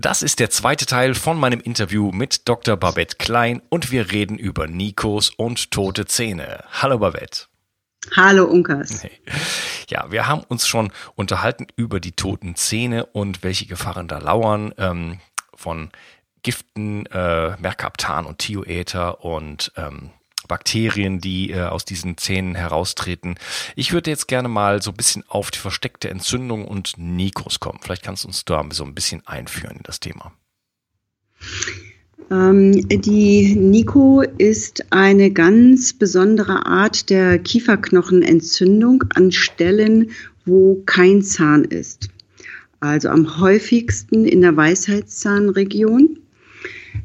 Das ist der zweite Teil von meinem Interview mit Dr. Babette Klein und wir reden über Nikos und tote Zähne. Hallo Babette. Hallo Unkas. Ja, wir haben uns schon unterhalten über die toten Zähne und welche Gefahren da lauern ähm, von Giften, äh, Merkaptan und Thioether und ähm, Bakterien, die äh, aus diesen Zähnen heraustreten. Ich würde jetzt gerne mal so ein bisschen auf die versteckte Entzündung und Nikos kommen. Vielleicht kannst du uns da so ein bisschen einführen in das Thema. Ähm, die Niko ist eine ganz besondere Art der Kieferknochenentzündung an Stellen, wo kein Zahn ist. Also am häufigsten in der Weisheitszahnregion.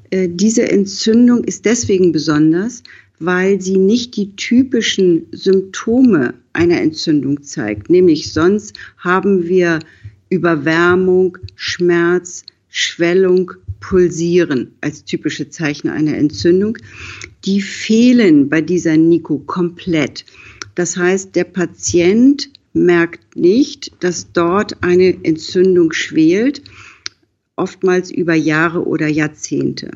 Äh, diese Entzündung ist deswegen besonders, weil sie nicht die typischen Symptome einer Entzündung zeigt. Nämlich sonst haben wir Überwärmung, Schmerz, Schwellung, Pulsieren als typische Zeichen einer Entzündung. Die fehlen bei dieser Nico komplett. Das heißt, der Patient merkt nicht, dass dort eine Entzündung schwelt, oftmals über Jahre oder Jahrzehnte.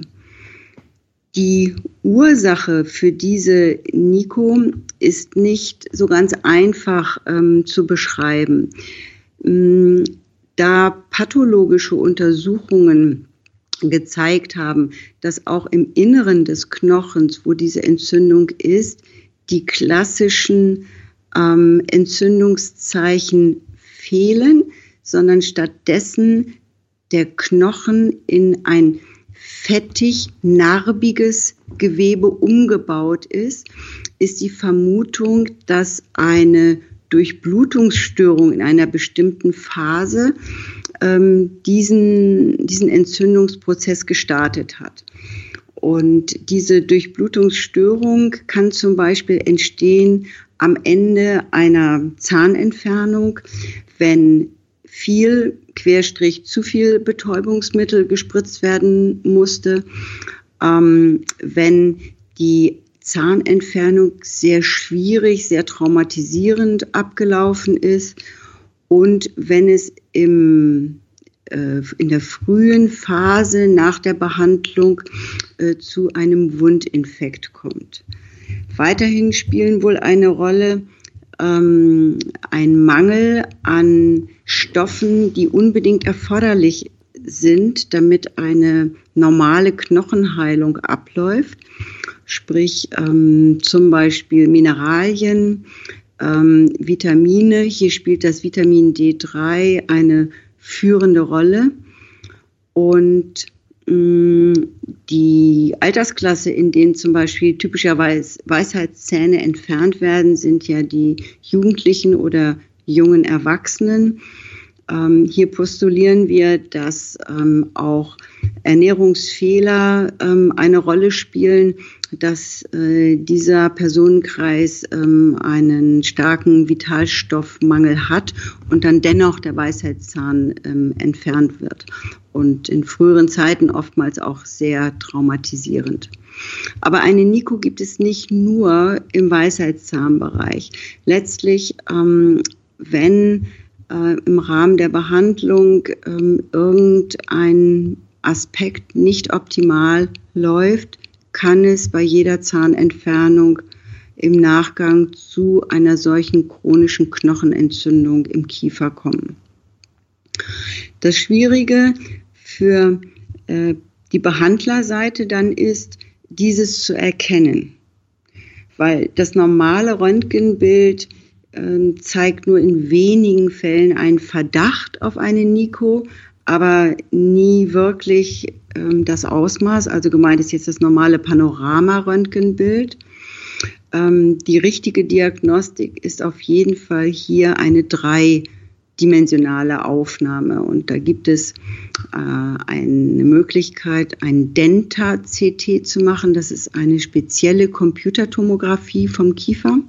Die Ursache für diese Nico ist nicht so ganz einfach ähm, zu beschreiben. Ähm, da pathologische Untersuchungen gezeigt haben, dass auch im Inneren des Knochens, wo diese Entzündung ist, die klassischen ähm, Entzündungszeichen fehlen, sondern stattdessen der Knochen in ein fettig, narbiges Gewebe umgebaut ist, ist die Vermutung, dass eine Durchblutungsstörung in einer bestimmten Phase ähm, diesen, diesen Entzündungsprozess gestartet hat. Und diese Durchblutungsstörung kann zum Beispiel entstehen am Ende einer Zahnentfernung, wenn viel Querstrich zu viel Betäubungsmittel gespritzt werden musste, ähm, wenn die Zahnentfernung sehr schwierig, sehr traumatisierend abgelaufen ist und wenn es im, äh, in der frühen Phase nach der Behandlung äh, zu einem Wundinfekt kommt. Weiterhin spielen wohl eine Rolle ähm, ein Mangel an Stoffen, die unbedingt erforderlich sind, damit eine normale Knochenheilung abläuft. Sprich ähm, zum Beispiel Mineralien, ähm, Vitamine. Hier spielt das Vitamin D3 eine führende Rolle. Und die Altersklasse, in denen zum Beispiel typischerweise Weisheitszähne entfernt werden, sind ja die Jugendlichen oder jungen Erwachsenen. Ähm, hier postulieren wir, dass ähm, auch Ernährungsfehler ähm, eine Rolle spielen, dass äh, dieser Personenkreis ähm, einen starken Vitalstoffmangel hat und dann dennoch der Weisheitszahn ähm, entfernt wird. Und in früheren Zeiten oftmals auch sehr traumatisierend. Aber eine Nico gibt es nicht nur im Weisheitszahnbereich. Letztlich, ähm, wenn äh, im Rahmen der Behandlung ähm, irgendein Aspekt nicht optimal läuft, kann es bei jeder Zahnentfernung im Nachgang zu einer solchen chronischen Knochenentzündung im Kiefer kommen. Das Schwierige für äh, die Behandlerseite dann ist, dieses zu erkennen. Weil das normale Röntgenbild zeigt nur in wenigen Fällen einen Verdacht auf eine Nico, aber nie wirklich äh, das Ausmaß. Also gemeint ist jetzt das normale Panorama-Röntgenbild. Ähm, die richtige Diagnostik ist auf jeden Fall hier eine dreidimensionale Aufnahme. Und da gibt es äh, eine Möglichkeit, ein Denta-CT zu machen. Das ist eine spezielle Computertomographie vom Kiefer.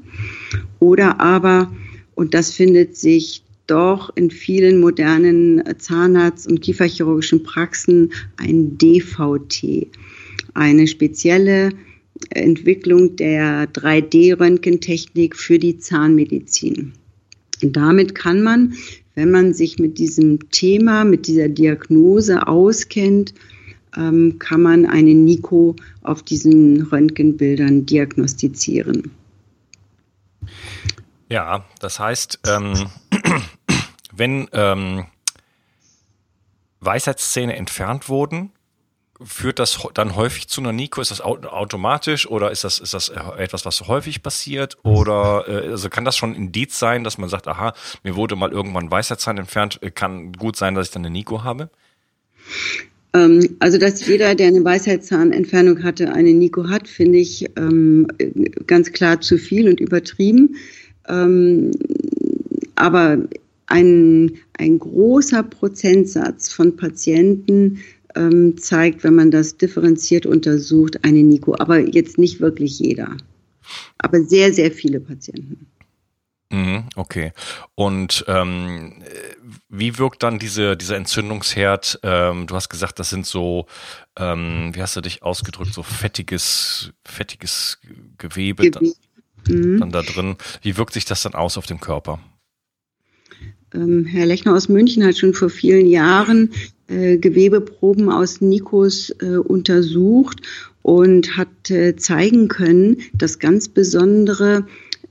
Oder aber, und das findet sich doch in vielen modernen Zahnarzt- und Kieferchirurgischen Praxen, ein DVT. Eine spezielle Entwicklung der 3D-Röntgentechnik für die Zahnmedizin. Und damit kann man, wenn man sich mit diesem Thema, mit dieser Diagnose auskennt, ähm, kann man eine Nico auf diesen Röntgenbildern diagnostizieren. Ja, das heißt, ähm, wenn ähm, Weisheitszähne entfernt wurden, führt das dann häufig zu einer Nico? Ist das automatisch oder ist das, ist das etwas, was häufig passiert? Oder äh, also kann das schon ein Indiz sein, dass man sagt, aha, mir wurde mal irgendwann Weisheitszahn entfernt, äh, kann gut sein, dass ich dann eine Nico habe? Ähm, also, dass jeder, der eine Weisheitszahnentfernung hatte, eine Nico hat, finde ich ähm, ganz klar zu viel und übertrieben. Ähm, aber ein, ein großer Prozentsatz von Patienten ähm, zeigt, wenn man das differenziert untersucht, eine Nico. Aber jetzt nicht wirklich jeder. Aber sehr, sehr viele Patienten. Mhm, okay. Und ähm, wie wirkt dann diese, dieser Entzündungsherd? Ähm, du hast gesagt, das sind so, ähm, wie hast du dich ausgedrückt, so fettiges, fettiges Gewebe. Dann, mhm. dann da drin. Wie wirkt sich das dann aus auf dem Körper? Ähm, Herr Lechner aus München hat schon vor vielen Jahren äh, Gewebeproben aus Nikos äh, untersucht und hat äh, zeigen können, dass ganz besondere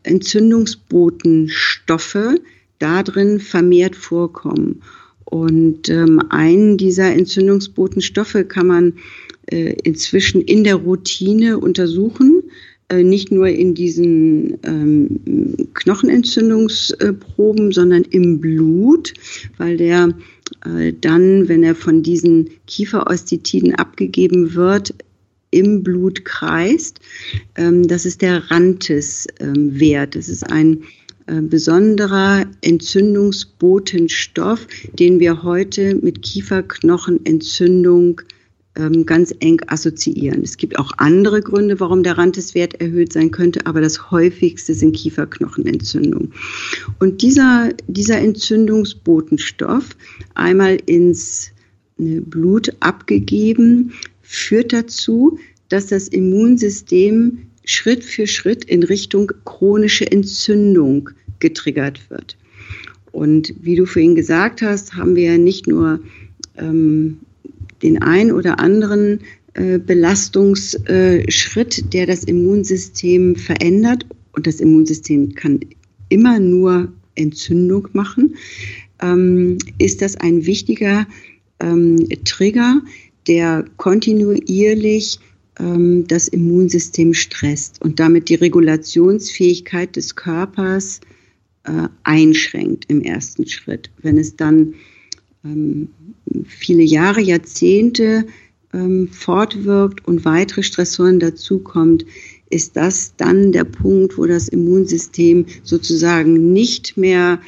Entzündungsbotenstoffe darin vermehrt vorkommen. Und ähm, einen dieser Entzündungsbotenstoffe kann man äh, inzwischen in der Routine untersuchen. Äh, nicht nur in diesen ähm, Knochenentzündungsproben, sondern im Blut, weil der äh, dann, wenn er von diesen Kieferostitiden abgegeben wird, im Blut kreist. Ähm, das ist der Rantes-Wert. Das ist ein äh, besonderer Entzündungsbotenstoff, den wir heute mit Kieferknochenentzündung ähm, ganz eng assoziieren. Es gibt auch andere Gründe, warum der Ranteswert erhöht sein könnte, aber das häufigste sind Kieferknochenentzündungen. Und dieser, dieser Entzündungsbotenstoff einmal ins äh, Blut abgegeben, führt dazu, dass das Immunsystem Schritt für Schritt in Richtung chronische Entzündung getriggert wird. Und wie du vorhin gesagt hast, haben wir nicht nur ähm, den ein oder anderen äh, Belastungsschritt, der das Immunsystem verändert. Und das Immunsystem kann immer nur Entzündung machen. Ähm, ist das ein wichtiger ähm, Trigger, der kontinuierlich ähm, das Immunsystem stresst und damit die Regulationsfähigkeit des Körpers äh, einschränkt im ersten Schritt. Wenn es dann ähm, viele Jahre, Jahrzehnte ähm, fortwirkt und weitere Stressoren dazukommt, ist das dann der Punkt, wo das Immunsystem sozusagen nicht mehr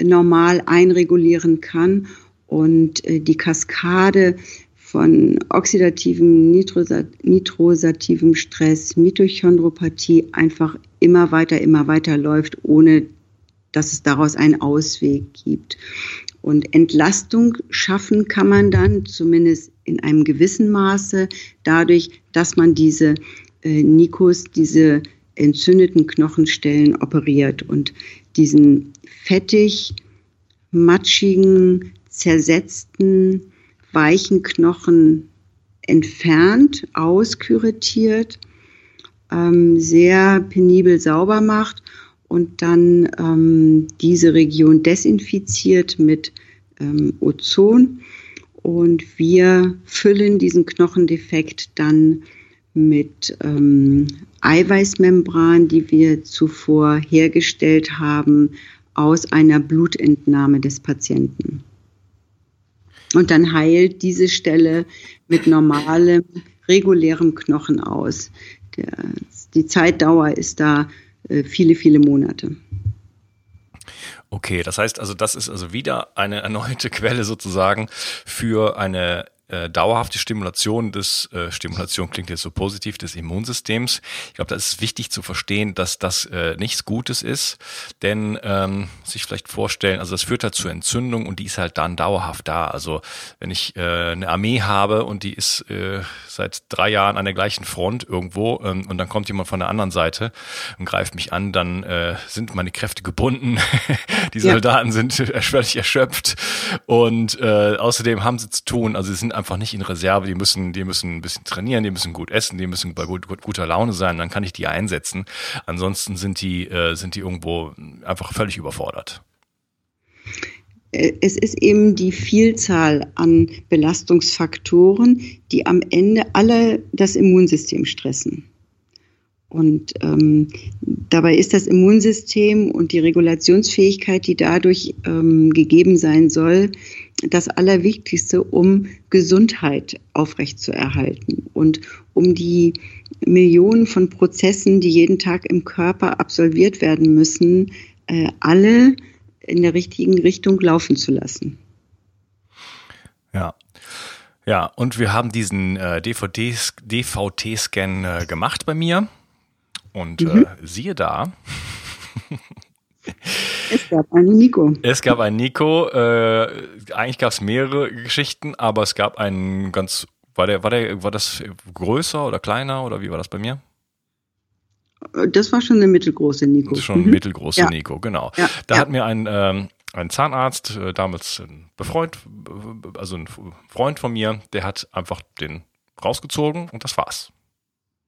normal einregulieren kann und äh, die Kaskade von oxidativem, nitrosativem Stress, Mitochondropathie einfach immer weiter, immer weiter läuft, ohne dass es daraus einen Ausweg gibt. Und Entlastung schaffen kann man dann zumindest in einem gewissen Maße dadurch, dass man diese äh, Nikos, diese entzündeten Knochenstellen operiert und diesen fettig, matschigen, zersetzten, weichen Knochen entfernt, auskuratiert, ähm, sehr penibel sauber macht und dann ähm, diese Region desinfiziert mit ähm, Ozon. Und wir füllen diesen Knochendefekt dann mit ähm, Eiweißmembran, die wir zuvor hergestellt haben, aus einer Blutentnahme des Patienten. Und dann heilt diese Stelle mit normalem, regulärem Knochen aus. Der, die Zeitdauer ist da äh, viele, viele Monate. Okay, das heißt also, das ist also wieder eine erneute Quelle sozusagen für eine äh, dauerhafte Stimulation des, äh, Stimulation klingt jetzt so positiv, des Immunsystems. Ich glaube, da ist wichtig zu verstehen, dass das äh, nichts Gutes ist, denn ähm, sich vielleicht vorstellen, also das führt halt zu Entzündung und die ist halt dann dauerhaft da. Also wenn ich äh, eine Armee habe und die ist äh, seit drei Jahren an der gleichen Front irgendwo ähm, und dann kommt jemand von der anderen Seite und greift mich an, dann äh, sind meine Kräfte gebunden. die Soldaten ja. sind völlig erschöpft und äh, außerdem haben sie zu tun, also sie sind einfach nicht in Reserve, die müssen, die müssen ein bisschen trainieren, die müssen gut essen, die müssen bei gut, gut, guter Laune sein, dann kann ich die einsetzen. Ansonsten sind die, äh, sind die irgendwo einfach völlig überfordert. Es ist eben die Vielzahl an Belastungsfaktoren, die am Ende alle das Immunsystem stressen. Und ähm, dabei ist das Immunsystem und die Regulationsfähigkeit, die dadurch ähm, gegeben sein soll, das Allerwichtigste, um Gesundheit aufrechtzuerhalten und um die Millionen von Prozessen, die jeden Tag im Körper absolviert werden müssen, äh, alle in der richtigen Richtung laufen zu lassen. Ja. Ja, und wir haben diesen äh, DVD-Scan äh, gemacht bei mir. Und mhm. äh, siehe da. es gab einen Nico. Es gab einen Nico. Äh, eigentlich gab es mehrere Geschichten, aber es gab einen ganz. War der, war der, war das größer oder kleiner oder wie war das bei mir? Das war schon eine mittelgroße Nico. Schon mhm. mittelgroße ja. Nico, genau. Ja. Da ja. hat mir ein, ähm, ein Zahnarzt, äh, damals ein Befreund, also ein Freund von mir, der hat einfach den rausgezogen und das war's.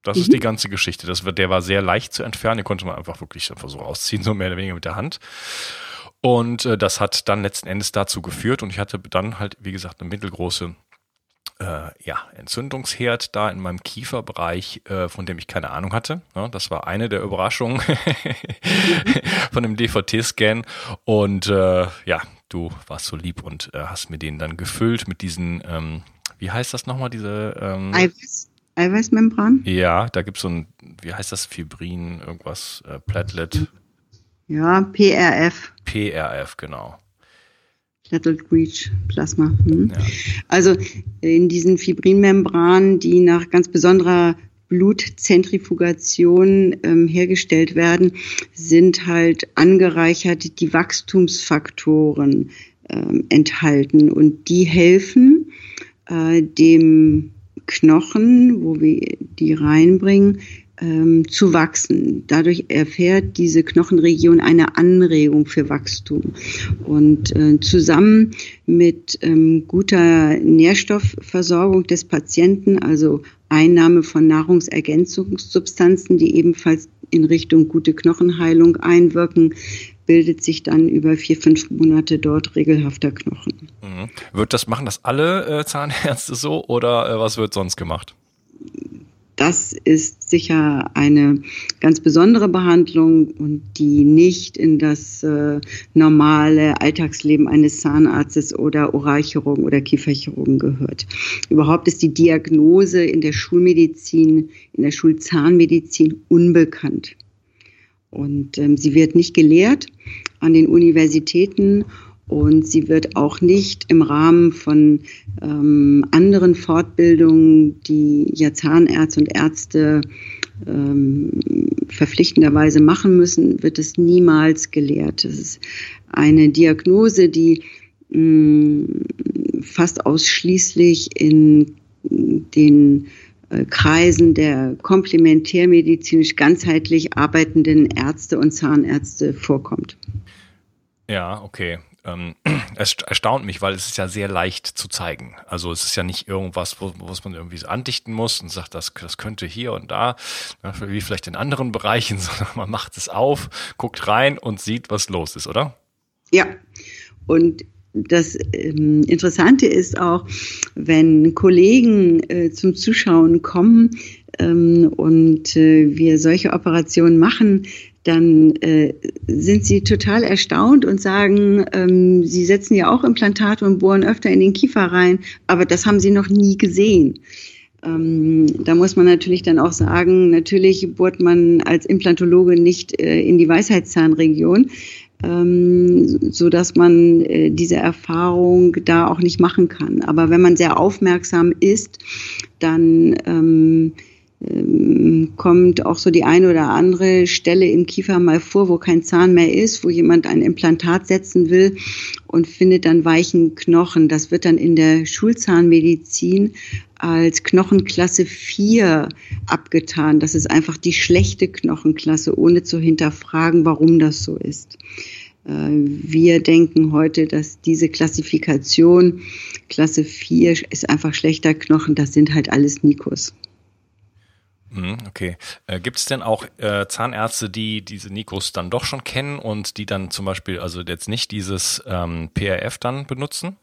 Das mhm. ist die ganze Geschichte. Das, der war sehr leicht zu entfernen. Den konnte man einfach wirklich einfach so rausziehen, so mehr oder weniger mit der Hand. Und äh, das hat dann letzten Endes dazu geführt. Und ich hatte dann halt, wie gesagt, eine mittelgroße äh, ja, Entzündungsherd da in meinem Kieferbereich, äh, von dem ich keine Ahnung hatte. Ja, das war eine der Überraschungen von dem DVT-Scan. Und äh, ja, du warst so lieb und äh, hast mir den dann gefüllt mit diesen, ähm, wie heißt das nochmal, diese ähm, Eiweiß. Eiweißmembran? Ja, da gibt es so ein, wie heißt das, Fibrin, irgendwas, äh, Platelet. Ja, PRF. PRF, genau. Platelet Reach Plasma. Hm. Ja. Also in diesen Fibrinmembranen, die nach ganz besonderer Blutzentrifugation ähm, hergestellt werden, sind halt angereichert die Wachstumsfaktoren ähm, enthalten und die helfen äh, dem Knochen, wo wir die reinbringen, ähm, zu wachsen. Dadurch erfährt diese Knochenregion eine Anregung für Wachstum. Und äh, zusammen mit ähm, guter Nährstoffversorgung des Patienten, also Einnahme von Nahrungsergänzungssubstanzen, die ebenfalls in Richtung gute Knochenheilung einwirken, bildet sich dann über vier, fünf Monate dort regelhafter Knochen. Mhm. Wird das, machen das alle äh, Zahnärzte so oder äh, was wird sonst gemacht? Das ist sicher eine ganz besondere Behandlung und die nicht in das äh, normale Alltagsleben eines Zahnarztes oder Oralchirurgen oder Kieferchirurgen gehört. Überhaupt ist die Diagnose in der Schulmedizin, in der Schulzahnmedizin unbekannt. Und ähm, sie wird nicht gelehrt an den Universitäten und sie wird auch nicht im Rahmen von ähm, anderen Fortbildungen, die ja Zahnärzte und Ärzte ähm, verpflichtenderweise machen müssen, wird es niemals gelehrt. Das ist eine Diagnose, die mh, mm, fast ausschließlich in den Kreisen der komplementärmedizinisch ganzheitlich arbeitenden Ärzte und Zahnärzte vorkommt. Ja, okay. Ähm, es erstaunt mich, weil es ist ja sehr leicht zu zeigen. Also es ist ja nicht irgendwas, wo, was man irgendwie so andichten muss und sagt, das, das könnte hier und da, wie vielleicht in anderen Bereichen, sondern man macht es auf, guckt rein und sieht, was los ist, oder? Ja. Und das ähm, Interessante ist auch, wenn Kollegen äh, zum Zuschauen kommen ähm, und äh, wir solche Operationen machen, dann äh, sind sie total erstaunt und sagen, ähm, sie setzen ja auch Implantate und bohren öfter in den Kiefer rein, aber das haben sie noch nie gesehen. Ähm, da muss man natürlich dann auch sagen, natürlich bohrt man als Implantologe nicht äh, in die Weisheitszahnregion, ähm, so dass man äh, diese Erfahrung da auch nicht machen kann. Aber wenn man sehr aufmerksam ist, dann ähm, ähm, kommt auch so die eine oder andere Stelle im Kiefer mal vor, wo kein Zahn mehr ist, wo jemand ein Implantat setzen will und findet dann weichen Knochen. Das wird dann in der Schulzahnmedizin als Knochenklasse 4 abgetan. Das ist einfach die schlechte Knochenklasse, ohne zu hinterfragen, warum das so ist. Äh, wir denken heute, dass diese Klassifikation Klasse 4 ist einfach schlechter Knochen, das sind halt alles Nikos. Mhm, okay. Äh, Gibt es denn auch äh, Zahnärzte, die diese Nikos dann doch schon kennen und die dann zum Beispiel also jetzt nicht dieses ähm, PRF dann benutzen,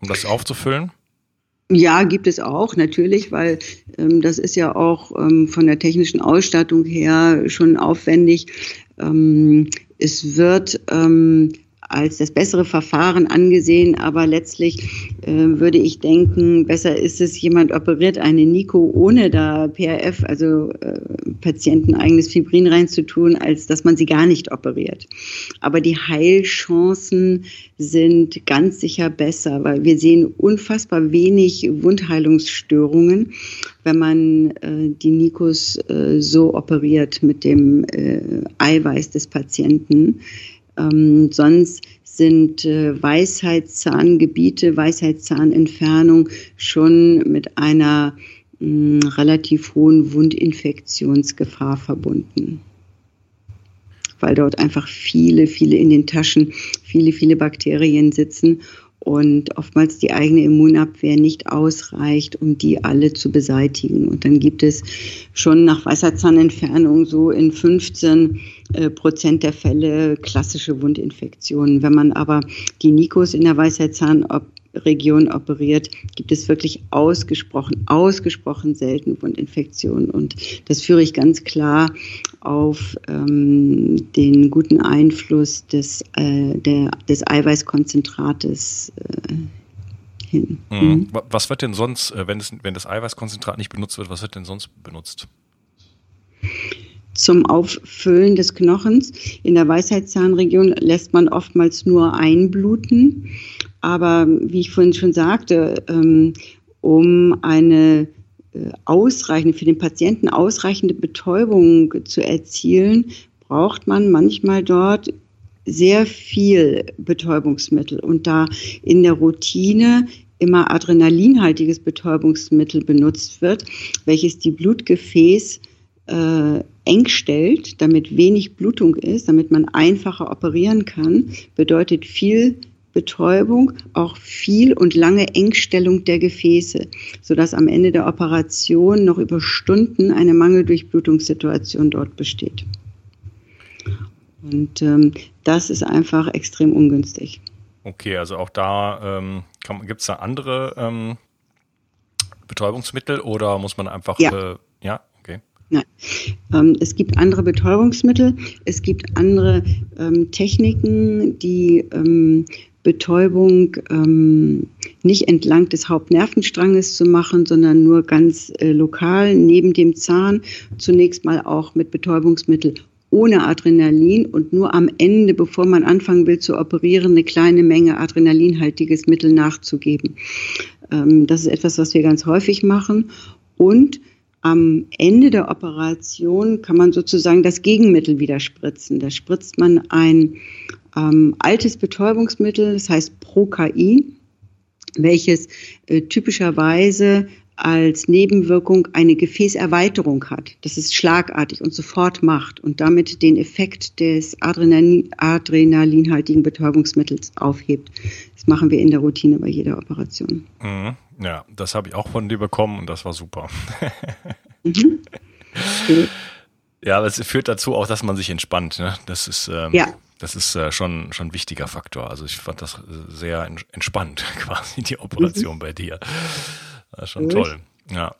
um das aufzufüllen? Ja, gibt es auch, natürlich, weil ähm, das ist ja auch ähm, von der technischen Ausstattung her schon aufwendig. Ähm, es wird ähm, als das bessere Verfahren angesehen, aber letztlich äh, würde ich denken, besser ist es, jemand operiert eine Nico ohne da PRF, also äh, Patienten eigenes Fibrin reinzutun, als dass man sie gar nicht operiert. Aber die Heilchancen sind ganz sicher besser, weil wir sehen unfassbar wenig Wundheilungsstörungen, wenn man äh, die Nikos äh, so operiert mit dem äh, Eiweiß des Patienten. Ähm, sonst sind äh, Weisheitszahngebiete, Weisheitszahnentfernung schon mit einer mh, relativ hohen Wundinfektionsgefahr verbunden. Weil dort einfach viele, viele in den Taschen, viele, viele Bakterien sitzen und oftmals die eigene Immunabwehr nicht ausreicht, um die alle zu beseitigen. Und dann gibt es schon nach Weisheitszahnentfernung so in 15 äh, Prozent der Fälle klassische Wundinfektionen. Wenn man aber die Nikos in der Weisheitszahn Region operiert, gibt es wirklich ausgesprochen, ausgesprochen selten Wundinfektionen. Und das führe ich ganz klar auf ähm, den guten Einfluss des, äh, der, des Eiweißkonzentrates äh, hin. Mhm. mhm. Was wird denn sonst, äh, wenn, das, wenn das Eiweißkonzentrat nicht benutzt wird, was wird denn sonst benutzt? zum Auffüllen des Knochens. In der Weisheitszahnregion lässt man oftmals nur einbluten. Aber wie ich vorhin schon sagte, ähm, um eine ausreichende, für den Patienten ausreichende Betäubung zu erzielen, braucht man manchmal dort sehr viel Betäubungsmittel. Und da in der Routine immer adrenalinhaltiges Betäubungsmittel benutzt wird, welches die Blutgefäß äh, eng stellt, damit wenig Blutung ist, damit man einfacher operieren kann, bedeutet viel Betäubung auch viel und lange Engstellung der Gefäße, sodass am Ende der Operation noch über Stunden eine Mangeldurchblutungssituation dort besteht. Und ähm, das ist einfach extrem ungünstig. Okay, also auch da ähm, gibt es da andere ähm, Betäubungsmittel oder muss man einfach ja, äh, ja? okay. Nein. Ähm, es gibt andere Betäubungsmittel, es gibt andere ähm, Techniken, die ähm, Betäubung ähm, nicht entlang des Hauptnervenstranges zu machen, sondern nur ganz äh, lokal neben dem Zahn. Zunächst mal auch mit Betäubungsmittel ohne Adrenalin und nur am Ende, bevor man anfangen will zu operieren, eine kleine Menge adrenalinhaltiges Mittel nachzugeben. Ähm, das ist etwas, was wir ganz häufig machen. Und am Ende der Operation kann man sozusagen das Gegenmittel wieder spritzen. Da spritzt man ein ähm, altes Betäubungsmittel, das heißt Prokain, welches äh, typischerweise als Nebenwirkung eine Gefäßerweiterung hat. Das ist schlagartig und sofort macht und damit den Effekt des Adrenalin, adrenalinhaltigen Betäubungsmittels aufhebt. Das machen wir in der Routine bei jeder Operation. Mhm. Ja, das habe ich auch von dir bekommen und das war super. mhm. Ja, aber es führt dazu auch, dass man sich entspannt. Ne? Das ist ähm, ja. Das ist äh, schon schon ein wichtiger Faktor. Also ich fand das sehr entspannt quasi die Operation mhm. bei dir. Ist schon toll. Ja.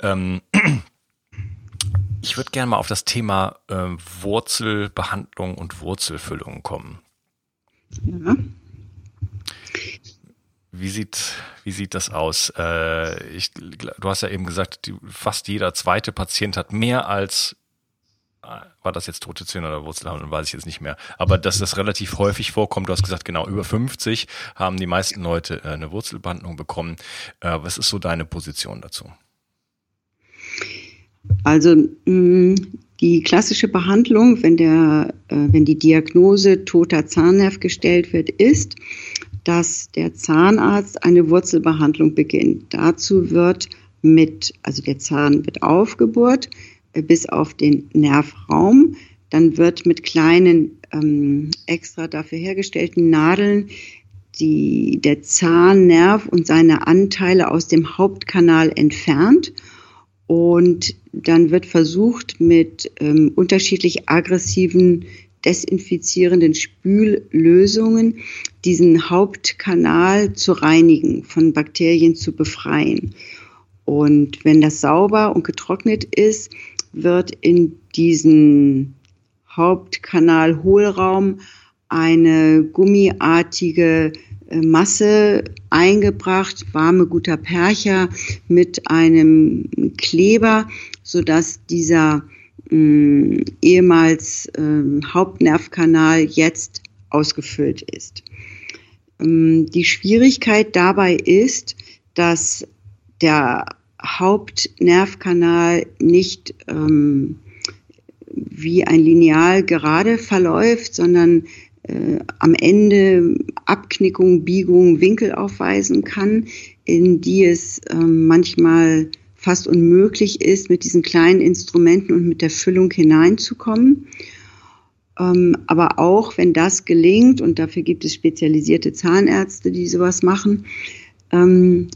Ähm, ich würde gerne mal auf das Thema äh, Wurzelbehandlung und Wurzelfüllung kommen. Ja. Wie sieht, wie sieht das aus? Äh, ich, du hast ja eben gesagt, die, fast jeder zweite Patient hat mehr als, äh, war das jetzt tote Zähne oder Wurzelbehandlung, weiß ich jetzt nicht mehr. Aber dass das relativ häufig vorkommt, du hast gesagt, genau, über 50 haben die meisten Leute äh, eine Wurzelbehandlung bekommen. Äh, was ist so deine Position dazu? Also mh, die klassische Behandlung, wenn, der, äh, wenn die Diagnose toter Zahnnerv gestellt wird, ist, dass der Zahnarzt eine Wurzelbehandlung beginnt. Dazu wird mit, also der Zahn wird aufgebohrt bis auf den Nervraum. Dann wird mit kleinen ähm, extra dafür hergestellten Nadeln die, der Zahnnerv und seine Anteile aus dem Hauptkanal entfernt. Und dann wird versucht, mit ähm, unterschiedlich aggressiven desinfizierenden Spüllösungen diesen Hauptkanal zu reinigen, von Bakterien zu befreien. Und wenn das sauber und getrocknet ist, wird in diesen Hauptkanal-Hohlraum eine gummiartige äh, Masse eingebracht, warme guter Percher mit einem Kleber, sodass dieser mh, ehemals äh, Hauptnervkanal jetzt ausgefüllt ist. Ähm, die Schwierigkeit dabei ist, dass der Hauptnervkanal nicht ähm, wie ein Lineal gerade verläuft, sondern äh, am Ende Abknickung, Biegung, Winkel aufweisen kann, in die es äh, manchmal fast unmöglich ist, mit diesen kleinen Instrumenten und mit der Füllung hineinzukommen. Ähm, aber auch wenn das gelingt, und dafür gibt es spezialisierte Zahnärzte, die sowas machen, ähm,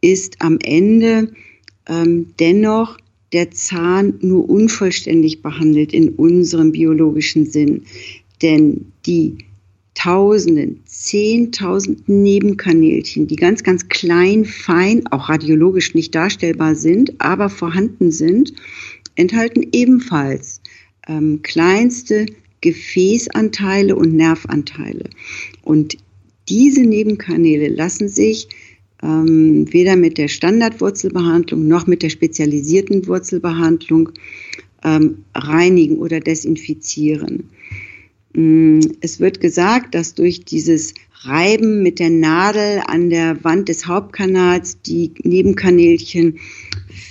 ist am Ende ähm, dennoch der Zahn nur unvollständig behandelt in unserem biologischen Sinn. Denn die Tausenden, Zehntausenden Nebenkanälchen, die ganz, ganz klein, fein, auch radiologisch nicht darstellbar sind, aber vorhanden sind, enthalten ebenfalls ähm, kleinste Gefäßanteile und Nervanteile. Und diese Nebenkanäle lassen sich ähm, weder mit der Standardwurzelbehandlung noch mit der spezialisierten Wurzelbehandlung ähm, reinigen oder desinfizieren. Mm, es wird gesagt, dass durch dieses Reiben mit der Nadel an der Wand des Hauptkanals die Nebenkanälchen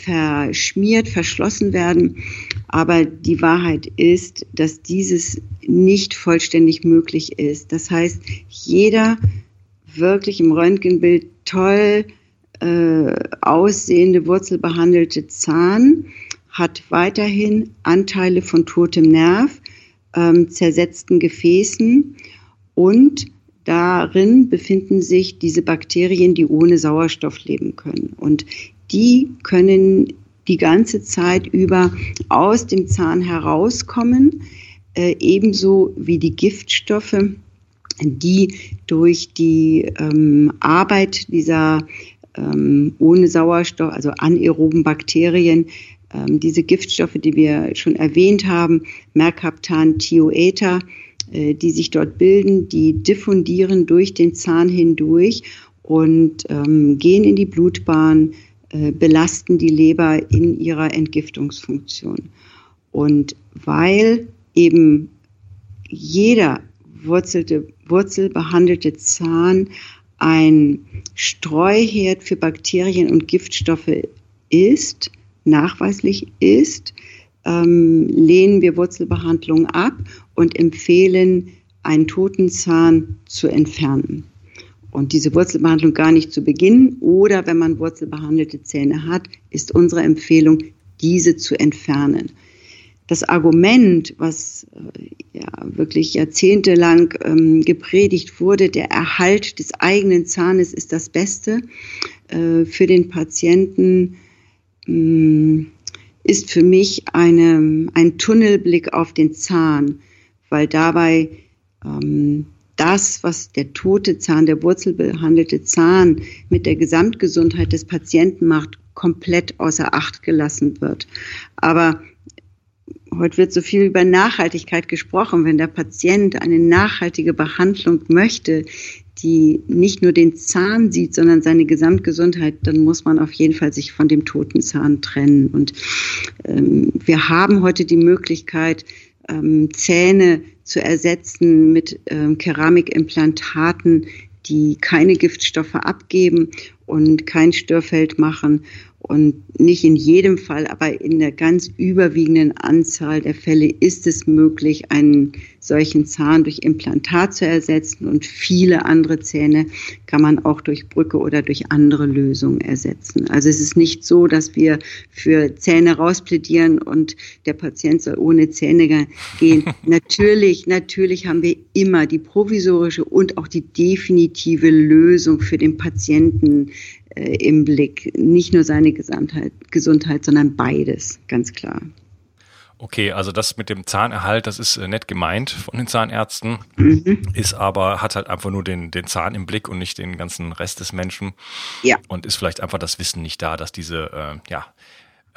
verschmiert, verschlossen werden. Aber die Wahrheit ist, dass dieses nicht vollständig möglich ist. Das heißt, jeder wirklich im Röntgenbild toll äh, aussehende wurzelbehandelte Zahn hat weiterhin Anteile von totem Nerv, ähm, zersetzten Gefäßen und darin befinden sich diese Bakterien, die ohne Sauerstoff leben können. Und die können die ganze Zeit über aus dem Zahn herauskommen, äh, ebenso wie die Giftstoffe, die durch die ähm, Arbeit dieser ähm, ohne Sauerstoff, also anaeroben Bakterien, ähm, diese Giftstoffe, die wir schon erwähnt haben, Mercaptan, Thioether, äh, die sich dort bilden, die diffundieren durch den Zahn hindurch und ähm, gehen in die Blutbahn, äh, belasten die Leber in ihrer Entgiftungsfunktion. Und weil eben jeder wurzelte, wurzelbehandelte Zahn ein Streuherd für Bakterien und Giftstoffe ist, nachweislich ist, ähm, lehnen wir Wurzelbehandlung ab und empfehlen, einen toten Zahn zu entfernen. Und diese Wurzelbehandlung gar nicht zu beginnen oder wenn man wurzelbehandelte Zähne hat, ist unsere Empfehlung, diese zu entfernen. Das Argument, was äh, ja wirklich jahrzehntelang ähm, gepredigt wurde, der Erhalt des eigenen Zahnes ist das Beste äh, für den Patienten, mh, ist für mich eine, ein Tunnelblick auf den Zahn, weil dabei ähm, das, was der tote Zahn, der wurzelbehandelte Zahn mit der Gesamtgesundheit des Patienten macht, komplett außer Acht gelassen wird. Aber heute wird so viel über Nachhaltigkeit gesprochen. Wenn der Patient eine nachhaltige Behandlung möchte, die nicht nur den Zahn sieht, sondern seine Gesamtgesundheit, dann muss man auf jeden Fall sich von dem toten Zahn trennen. Und ähm, wir haben heute die Möglichkeit, ähm, Zähne zu ersetzen mit ähm, Keramikimplantaten, die keine Giftstoffe abgeben und kein Störfeld machen und nicht in jedem Fall, aber in der ganz überwiegenden Anzahl der Fälle ist es möglich, einen solchen Zahn durch Implantat zu ersetzen. Und viele andere Zähne kann man auch durch Brücke oder durch andere Lösungen ersetzen. Also es ist nicht so, dass wir für Zähne rausplädieren und der Patient soll ohne Zähne gehen. natürlich, natürlich haben wir immer die provisorische und auch die definitive Lösung für den Patienten im Blick. Nicht nur seine Gesamtheit, Gesundheit, sondern beides, ganz klar. Okay, also das mit dem Zahnerhalt, das ist äh, nett gemeint von den Zahnärzten, mhm. ist aber, hat halt einfach nur den, den Zahn im Blick und nicht den ganzen Rest des Menschen. Ja. Und ist vielleicht einfach das Wissen nicht da, dass diese, äh, ja,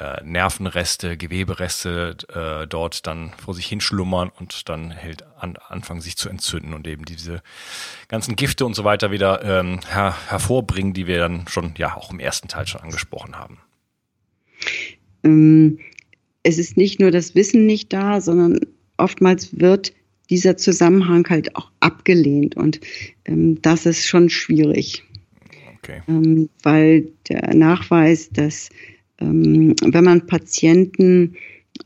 äh, Nervenreste, Gewebereste äh, dort dann vor sich hinschlummern und dann hält an, anfangen sich zu entzünden und eben diese ganzen Gifte und so weiter wieder ähm, her, hervorbringen, die wir dann schon ja auch im ersten Teil schon angesprochen haben. Ähm, es ist nicht nur das Wissen nicht da, sondern oftmals wird dieser Zusammenhang halt auch abgelehnt und ähm, das ist schon schwierig. Okay. Ähm, weil der Nachweis, dass ähm, wenn man Patienten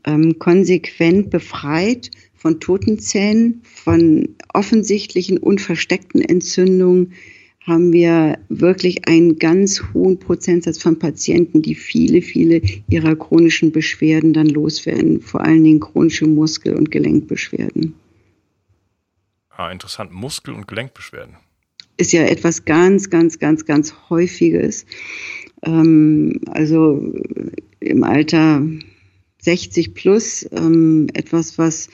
ähm, konsequent befreit von Totenzähnen, von offensichtlichen und versteckten Entzündungen, haben wir wirklich einen ganz hohen Prozentsatz von Patienten, die viele, viele ihrer chronischen Beschwerden dann loswerden, vor allen Dingen chronische Muskel- und Gelenkbeschwerden. Ah, interessant. Muskel- und Gelenkbeschwerden. Ist ja etwas ganz, ganz, ganz, ganz Häufiges. Ähm, also im Alter 60 plus, ähm, etwas, was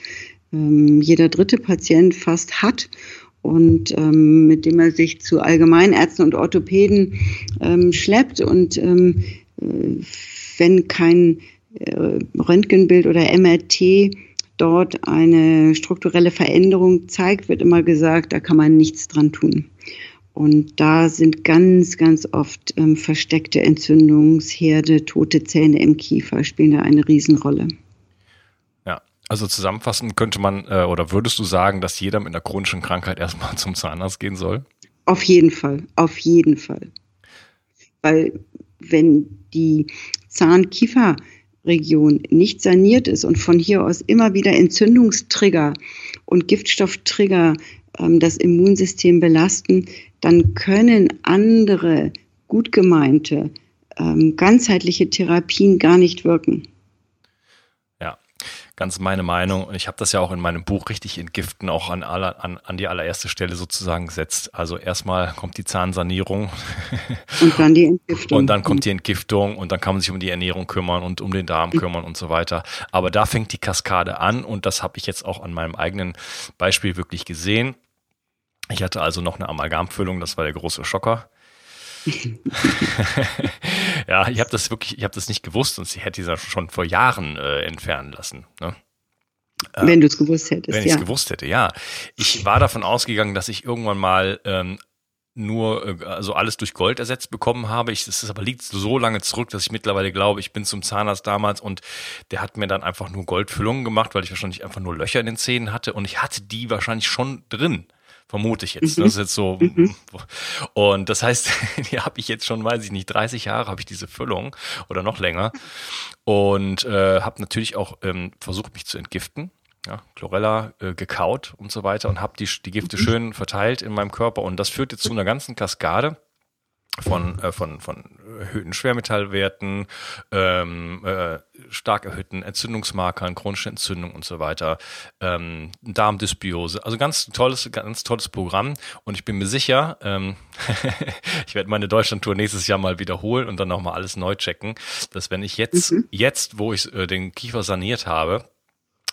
ähm, jeder dritte Patient fast hat und ähm, mit dem er sich zu Allgemeinärzten und Orthopäden ähm, schleppt. Und ähm, äh, wenn kein äh, Röntgenbild oder MRT dort eine strukturelle Veränderung zeigt, wird immer gesagt, da kann man nichts dran tun. Und da sind ganz, ganz oft ähm, versteckte Entzündungsherde, tote Zähne im Kiefer spielen da eine Riesenrolle. Ja, also zusammenfassend könnte man äh, oder würdest du sagen, dass jeder mit einer chronischen Krankheit erstmal zum Zahnarzt gehen soll? Auf jeden Fall, auf jeden Fall. Weil wenn die Zahn-Kiefer-Region nicht saniert ist und von hier aus immer wieder Entzündungstrigger und Giftstofftrigger das Immunsystem belasten, dann können andere gut gemeinte ähm, ganzheitliche Therapien gar nicht wirken. Ja, ganz meine Meinung. Und ich habe das ja auch in meinem Buch richtig entgiften auch an, aller, an, an die allererste Stelle sozusagen gesetzt. Also erstmal kommt die Zahnsanierung. Und dann die Entgiftung. Und dann kommt die Entgiftung und dann kann man sich um die Ernährung kümmern und um den Darm kümmern und so weiter. Aber da fängt die Kaskade an und das habe ich jetzt auch an meinem eigenen Beispiel wirklich gesehen. Ich hatte also noch eine Amalgamfüllung, das war der große Schocker. ja, ich habe das wirklich, ich habe das nicht gewusst, sonst hätte ich das schon vor Jahren äh, entfernen lassen. Ne? Äh, wenn du es gewusst hättest. Wenn ich es ja. gewusst hätte, ja. Ich war davon ausgegangen, dass ich irgendwann mal ähm, nur äh, also alles durch Gold ersetzt bekommen habe. Ich, das ist aber liegt so lange zurück, dass ich mittlerweile glaube, ich bin zum Zahnarzt damals und der hat mir dann einfach nur Goldfüllungen gemacht, weil ich wahrscheinlich einfach nur Löcher in den Zähnen hatte und ich hatte die wahrscheinlich schon drin Vermute ich jetzt. Mhm. Das ist jetzt so. Mhm. Und das heißt, die habe ich jetzt schon, weiß ich nicht, 30 Jahre habe ich diese Füllung oder noch länger. Und äh, habe natürlich auch ähm, versucht, mich zu entgiften. Ja, Chlorella äh, gekaut und so weiter und habe die, die Gifte mhm. schön verteilt in meinem Körper. Und das führt jetzt zu einer ganzen Kaskade von, äh, von, von erhöhten Schwermetallwerten, ähm, äh, stark erhöhten Entzündungsmarkern, chronische Entzündung und so weiter, ähm, Darmdysbiose. Also ganz tolles, ganz tolles Programm. Und ich bin mir sicher, ähm, ich werde meine Deutschlandtour nächstes Jahr mal wiederholen und dann nochmal alles neu checken, dass wenn ich jetzt, mhm. jetzt, wo ich äh, den Kiefer saniert habe,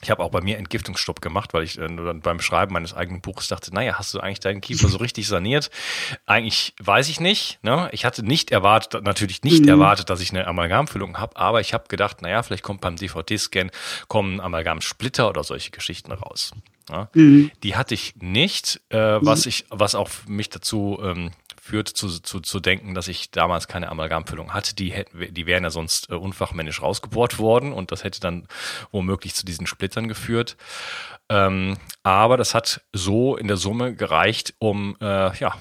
ich habe auch bei mir Entgiftungsstopp gemacht, weil ich äh, beim Schreiben meines eigenen Buches dachte, naja, hast du eigentlich deinen Kiefer so richtig saniert? Eigentlich weiß ich nicht. Ne? Ich hatte nicht erwartet, natürlich nicht mhm. erwartet, dass ich eine Amalgamfüllung habe, aber ich habe gedacht, naja, vielleicht kommt beim DVD-Scan kommen Amalgamsplitter oder solche Geschichten raus. Ja? Mhm. Die hatte ich nicht, äh, was mhm. ich, was auch mich dazu ähm, führt zu, zu, zu denken, dass ich damals keine Amalgamfüllung hatte. Die, hätten, die wären ja sonst äh, unfachmännisch rausgebohrt worden und das hätte dann womöglich zu diesen Splittern geführt. Ähm, aber das hat so in der Summe gereicht, um äh, ja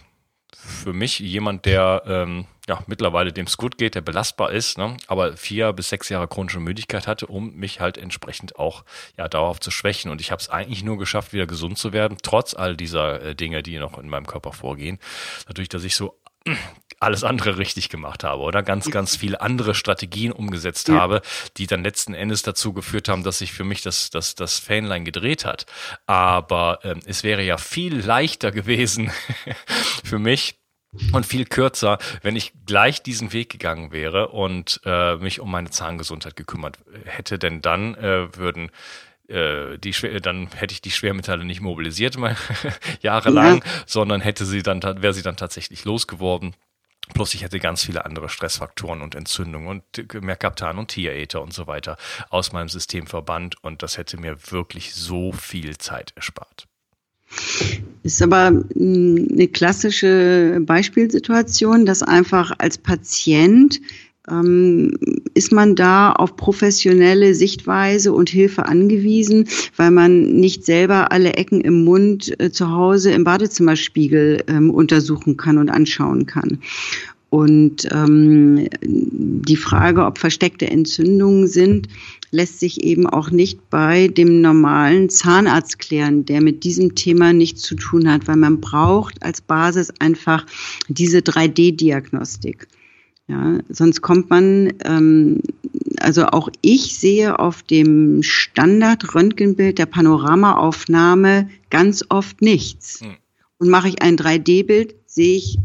für mich jemand, der ähm, ja mittlerweile dem es gut geht, der belastbar ist, ne, aber vier bis sechs Jahre chronische Müdigkeit hatte, um mich halt entsprechend auch ja dauerhaft zu schwächen. Und ich habe es eigentlich nur geschafft, wieder gesund zu werden, trotz all dieser äh, Dinge, die noch in meinem Körper vorgehen. Natürlich, dass ich so alles andere richtig gemacht habe oder ganz, ganz viele andere Strategien umgesetzt ja. habe, die dann letzten Endes dazu geführt haben, dass sich für mich das, das, das Fähnlein gedreht hat. Aber ähm, es wäre ja viel leichter gewesen für mich, und viel kürzer, wenn ich gleich diesen Weg gegangen wäre und äh, mich um meine Zahngesundheit gekümmert hätte, denn dann äh, würden äh, die dann hätte ich die Schwermetalle nicht mobilisiert jahrelang, ja. sondern hätte sie dann wäre sie dann tatsächlich losgeworden Plus ich hätte ganz viele andere Stressfaktoren und Entzündungen und Merkaptan und Tieräther und so weiter aus meinem System verbannt und das hätte mir wirklich so viel Zeit erspart. Ist aber hm, eine klassische Beispielsituation, dass einfach als Patient ähm, ist man da auf professionelle Sichtweise und Hilfe angewiesen, weil man nicht selber alle Ecken im Mund äh, zu Hause im Badezimmerspiegel ähm, untersuchen kann und anschauen kann. Und ähm, die Frage, ob versteckte Entzündungen sind, lässt sich eben auch nicht bei dem normalen Zahnarzt klären, der mit diesem Thema nichts zu tun hat, weil man braucht als Basis einfach diese 3D-Diagnostik. Ja, sonst kommt man, ähm, also auch ich sehe auf dem Standard-Röntgenbild der Panoramaaufnahme ganz oft nichts. Hm. Und mache ich ein 3D-Bild, sehe ich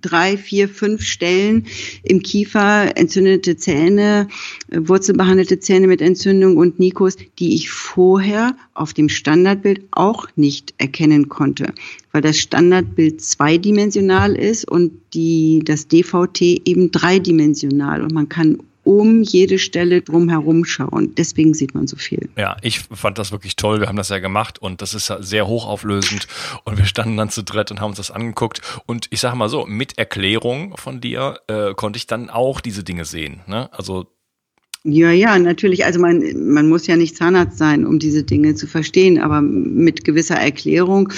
drei, vier, fünf Stellen im Kiefer, entzündete Zähne, äh, wurzelbehandelte Zähne mit Entzündung und Nikos, die ich vorher auf dem Standardbild auch nicht erkennen konnte, weil das Standardbild zweidimensional ist und die, das DVT eben dreidimensional. Und man kann um jede Stelle drumherum schauen. Deswegen sieht man so viel. Ja, ich fand das wirklich toll. Wir haben das ja gemacht und das ist sehr hochauflösend. Und wir standen dann zu dritt und haben uns das angeguckt. Und ich sage mal so, mit Erklärung von dir äh, konnte ich dann auch diese Dinge sehen. Ne? Also ja, ja, natürlich. Also man, man muss ja nicht Zahnarzt sein, um diese Dinge zu verstehen, aber mit gewisser Erklärung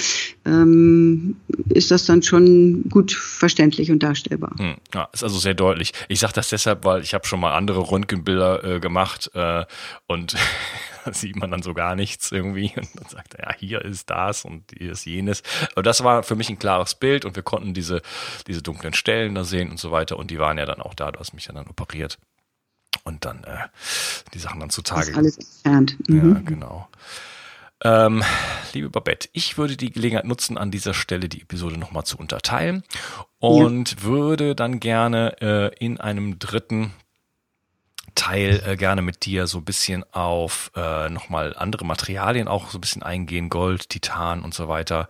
ähm, ist das dann schon gut verständlich und darstellbar. Hm, ja, ist also sehr deutlich. Ich sage das deshalb, weil ich habe schon mal andere Röntgenbilder äh, gemacht äh, und sieht man dann so gar nichts irgendwie und dann sagt ja, hier ist das und hier ist jenes. Aber das war für mich ein klares Bild und wir konnten diese, diese dunklen Stellen da sehen und so weiter und die waren ja dann auch da, du hast mich ja dann operiert und dann äh, die Sachen dann zutage. Ist alles entfernt. Mhm. Ja, genau. Ähm, liebe Babette, ich würde die Gelegenheit nutzen, an dieser Stelle die Episode nochmal zu unterteilen und ja. würde dann gerne äh, in einem dritten Teil äh, gerne mit dir so ein bisschen auf äh, nochmal andere Materialien auch so ein bisschen eingehen, Gold, Titan und so weiter,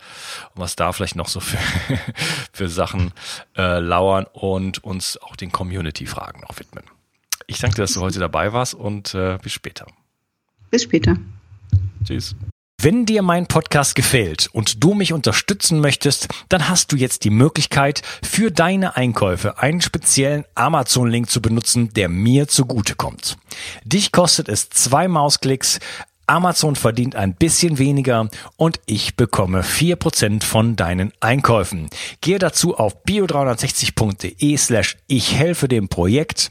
und was da vielleicht noch so für, für Sachen äh, lauern und uns auch den Community-Fragen noch widmen. Ich danke dir, dass du heute dabei warst und äh, bis später. Bis später. Tschüss. Wenn dir mein Podcast gefällt und du mich unterstützen möchtest, dann hast du jetzt die Möglichkeit, für deine Einkäufe einen speziellen Amazon-Link zu benutzen, der mir zugutekommt. Dich kostet es zwei Mausklicks, Amazon verdient ein bisschen weniger und ich bekomme 4% von deinen Einkäufen. Gehe dazu auf bio360.de slash ich helfe dem Projekt